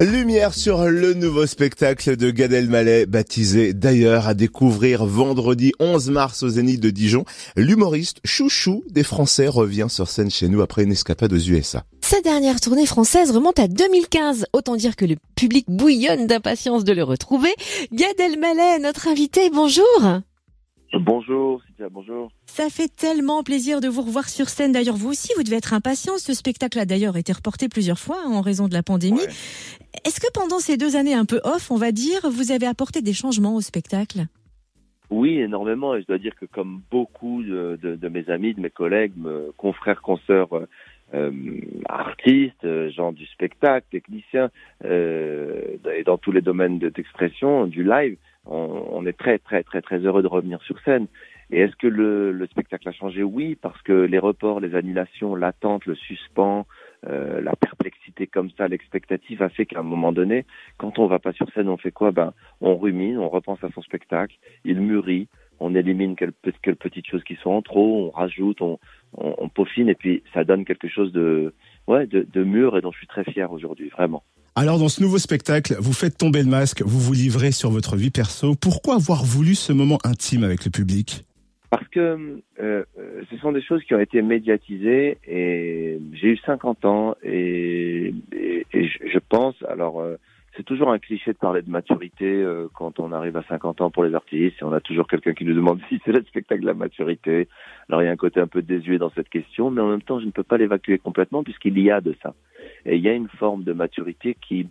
Lumière sur le nouveau spectacle de Gad Elmaleh, baptisé d'ailleurs à découvrir vendredi 11 mars au Zénith de Dijon. L'humoriste chouchou des Français revient sur scène chez nous après une escapade aux USA. Sa dernière tournée française remonte à 2015. Autant dire que le public bouillonne d'impatience de le retrouver. Gad Elmaleh, notre invité, bonjour. Bonjour, Cynthia, bonjour. Ça fait tellement plaisir de vous revoir sur scène. D'ailleurs, vous aussi, vous devez être impatient. Ce spectacle a d'ailleurs été reporté plusieurs fois en raison de la pandémie. Est-ce que pendant ces deux années un peu off, on va dire, vous avez apporté des changements au spectacle? Oui, énormément. Et je dois dire que comme beaucoup de, de, de mes amis, de mes collègues, me, confrères, consoeurs, euh, artistes, euh, gens du spectacle, techniciens, euh, et dans tous les domaines d'expression, du live, on, on, est très très très très heureux de revenir sur scène. Et est-ce que le, le, spectacle a changé? Oui, parce que les reports, les annulations, l'attente, le suspens, euh, la perplexité comme ça, l'expectative a fait qu'à un moment donné, quand on va pas sur scène, on fait quoi? Ben, on rumine, on repense à son spectacle, il mûrit, on élimine quelques, quelques petites choses qui sont en trop, on rajoute, on, on, on, peaufine, et puis ça donne quelque chose de, ouais, de, de mûr et dont je suis très fier aujourd'hui, vraiment. Alors dans ce nouveau spectacle, vous faites tomber le masque, vous vous livrez sur votre vie perso. Pourquoi avoir voulu ce moment intime avec le public? Parce que euh, ce sont des choses qui ont été médiatisées et j'ai eu 50 ans et, je pense, alors euh, c'est toujours un cliché de parler de maturité euh, quand on arrive à 50 ans pour les artistes et on a toujours quelqu'un qui nous demande si c'est le spectacle de la maturité. Alors il y a un côté un peu désuet dans cette question, mais en même temps je ne peux pas l'évacuer complètement puisqu'il y a de ça. Et il y a une forme de maturité qui,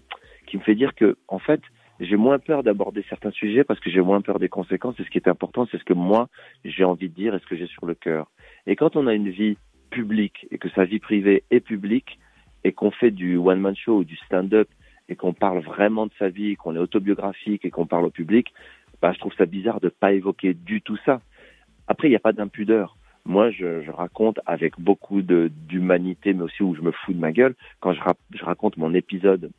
qui me fait dire que, en fait, j'ai moins peur d'aborder certains sujets parce que j'ai moins peur des conséquences. Et ce qui est important, c'est ce que moi, j'ai envie de dire et ce que j'ai sur le cœur. Et quand on a une vie publique et que sa vie privée est publique et qu'on fait du one-man show ou du stand-up qu'on parle vraiment de sa vie, qu'on est autobiographique et qu'on parle au public, bah, je trouve ça bizarre de pas évoquer du tout ça. Après, il n'y a pas d'impudeur. Moi, je, raconte avec beaucoup d'humanité, mais aussi où je me fous de ma gueule. Quand je, ra je, raconte mon épisode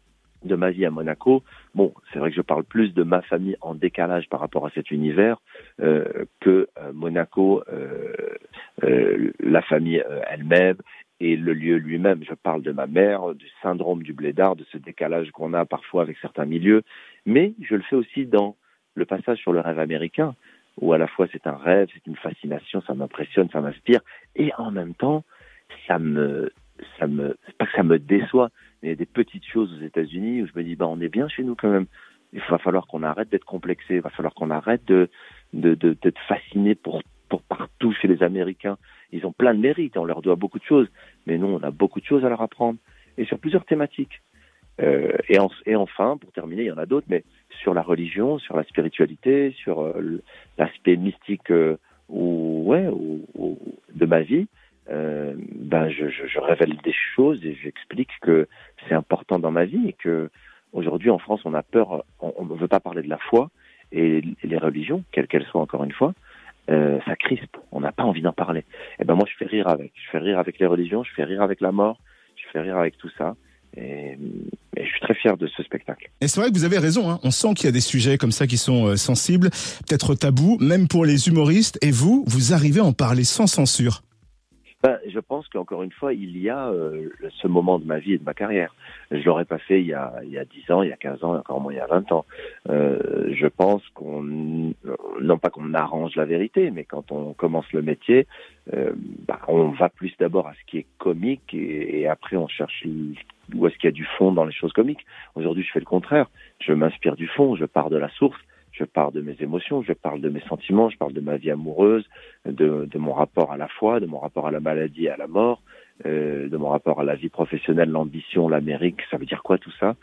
de ma vie à Monaco, bon, c'est vrai que je parle plus de ma famille en décalage par rapport à cet univers euh, que euh, Monaco, euh, la famille elle-même et le lieu lui-même. Je parle de ma mère, du syndrome du blédard, de ce décalage qu'on a parfois avec certains milieux, mais je le fais aussi dans le passage sur le rêve américain où à la fois c'est un rêve, c'est une fascination, ça m'impressionne, ça m'inspire, et en même temps, ça me, ça me, pas que ça me déçoit, mais des petites choses aux États-Unis où je me dis, bah, on est bien chez nous quand même. Il va falloir qu'on arrête d'être complexé, il va falloir qu'on arrête de, de, de, d'être fasciné pour, pour partout chez les Américains. Ils ont plein de mérites, on leur doit beaucoup de choses, mais nous, on a beaucoup de choses à leur apprendre, et sur plusieurs thématiques. Euh, et, en, et, enfin, pour terminer, il y en a d'autres, mais sur la religion, sur la spiritualité, sur euh, l'aspect mystique euh, ou, ouais, ou, de ma vie, ben je, je, révèle des choses et j'explique que c'est important dans ma vie et que aujourd'hui en France on a peur, on ne veut pas parler de la foi et les religions, quelles qu'elles soient encore une fois, euh, ça crispe, on n'a pas envie d'en parler. Et eh ben moi je fais rire avec, je fais rire avec les religions, je fais rire avec la mort, je fais rire avec tout ça. Et, et, je suis très fier de ce spectacle. Et c'est vrai que vous avez raison, hein. on sent qu'il y a des sujets comme ça qui sont euh, sensibles, peut-être tabous, même pour les humoristes, et vous, vous arrivez à en parler sans censure. Ben, je pense qu'encore une fois, il y a euh, ce moment de ma vie et de ma carrière. Je l'aurais pas fait il y, a, 10 ans, il y a 15 ans, encore moins il y a 20 ans. Euh, je pense qu'on, non pas qu'on arrange la vérité, mais quand on commence le métier, euh, bah, on va plus d'abord à ce qui est comique et, après on cherche où est-ce qu'il y a du fond dans les choses comiques. Aujourd'hui, je fais le contraire. Je m'inspire du fond, je pars de la source je parle de mes émotions, je parle de mes sentiments, je parle de ma vie amoureuse, de, mon rapport à la foi, de mon rapport à la maladie et à la mort, euh, de mon rapport à la vie professionnelle, l'ambition, l'Amérique, ça veut dire quoi tout ça?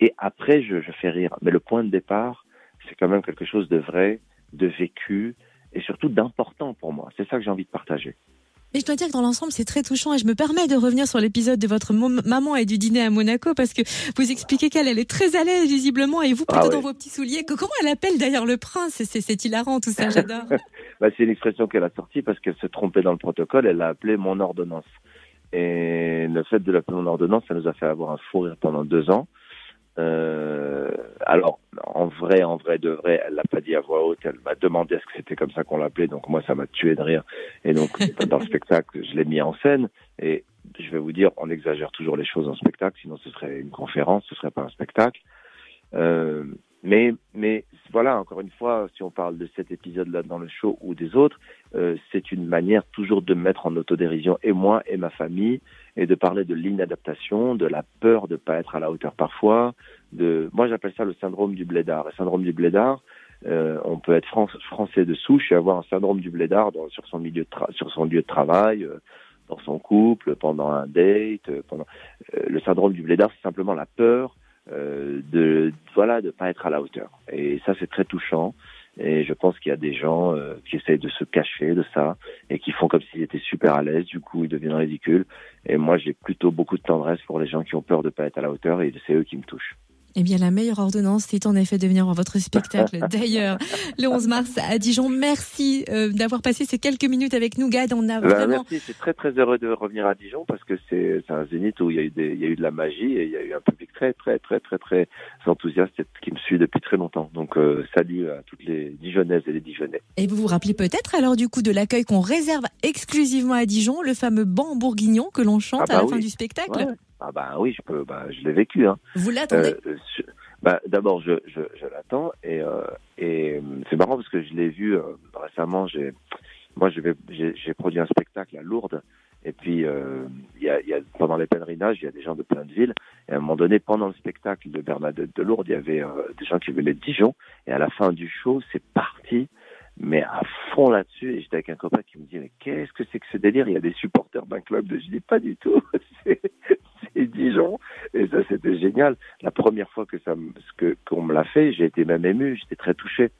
Et après, je fais rire. Mais le point de départ, c'est quand même quelque chose de vrai, de vécu et surtout d'important pour moi. C'est ça que j'ai envie de partager. Mais je dois dire que dans l'ensemble, c'est très touchant et je me permets de revenir sur l'épisode de votre maman et du dîner à Monaco parce que vous expliquez qu'elle, elle est très à l'aise visiblement et vous plutôt ah ouais. dans vos petits souliers. Comment elle appelle d'ailleurs le prince? C'est hilarant tout ça, j'adore. bah, c'est une expression qu'elle a sortie parce qu'elle se trompait dans le protocole, elle l'a appelé mon ordonnance. Et le fait de l'appeler mon ordonnance, ça nous a fait avoir un fou rire pendant deux ans. Euh, alors, en vrai, en vrai de vrai, elle l'a pas dit à voix haute. Elle m'a demandé est-ce que c'était comme ça qu'on l'appelait. Donc moi, ça m'a tué de rire. Et donc dans le spectacle, je l'ai mis en scène. Et je vais vous dire, on exagère toujours les choses en spectacle, sinon ce serait une conférence, ce serait pas un spectacle. Euh, mais, mais voilà, encore une fois, si on parle de cet épisode-là dans le show ou des autres, euh, c'est une manière toujours de mettre en autodérision et moi et ma famille et de parler de l'inadaptation, de la peur de pas être à la hauteur parfois. De, moi, j'appelle ça le syndrome du blédard. Le syndrome du blédard, euh, on peut être français de souche et avoir un syndrome du blédard sur son milieu de sur son lieu de travail, euh, dans son couple, pendant un date. Euh, pendant le syndrome du blédard, c'est simplement la peur euh, de voilà de pas être à la hauteur. Et ça c'est très touchant. Et je pense qu'il y a des gens euh, qui essayent de se cacher de ça et qui font comme s'ils étaient super à l'aise. Du coup, ils deviennent ridicules. Et moi, j'ai plutôt beaucoup de tendresse pour les gens qui ont peur de pas être à la hauteur et c'est eux qui me touchent. Eh bien, la meilleure ordonnance, c'est en effet de venir voir votre spectacle. D'ailleurs, le 11 mars à Dijon. Merci euh, d'avoir passé ces quelques minutes avec nous, Gad. On a bah, vraiment. Merci. C'est très très heureux de revenir à Dijon parce que c'est un zénith où il y a eu des, il y a eu de la magie et il y a eu un public très très très très très enthousiaste qui me suit depuis très longtemps. Donc euh, salut à toutes les Dijonnaises et les Dijonnais. Et vous vous rappelez peut-être alors du coup de l'accueil qu'on réserve exclusivement à Dijon, le fameux banc bourguignon que l'on chante ah à la bah fin du spectacle. Ah bah oui, je peux, bah, je l'ai vécu. Hein. Vous l'attendez euh, bah, D'abord, je, je, je l'attends et, euh, et c'est marrant parce que je l'ai vu euh, récemment. J'ai, moi, j'ai produit un spectacle à Lourdes et puis euh, y a, y a, pendant les pèlerinages, il y a des gens de plein de villes. Et à un moment donné, pendant le spectacle de Bernadette de Lourdes, il y avait euh, des gens qui venaient de Dijon. Et à la fin du show, c'est parti mais à fond là-dessus. Et j'étais avec un copain qui me dit, mais qu'est-ce que c'est que ce délire? Il y a des supporters d'un club de... Je dis, pas du tout. Et ça, c'était génial. La première fois que ça, que qu'on me l'a fait, j'ai été même ému, j'étais très touché.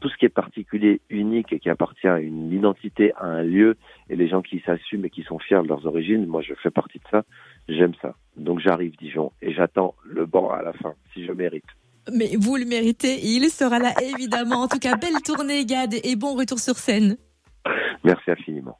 Tout ce qui est particulier, unique et qui appartient à une identité, à un lieu, et les gens qui s'assument et qui sont fiers de leurs origines, moi je fais partie de ça, j'aime ça. Donc j'arrive Dijon et j'attends le banc à la fin, si je mérite. Mais vous le méritez, il sera là évidemment. En tout cas, belle tournée, Gad, et bon retour sur scène. Merci infiniment.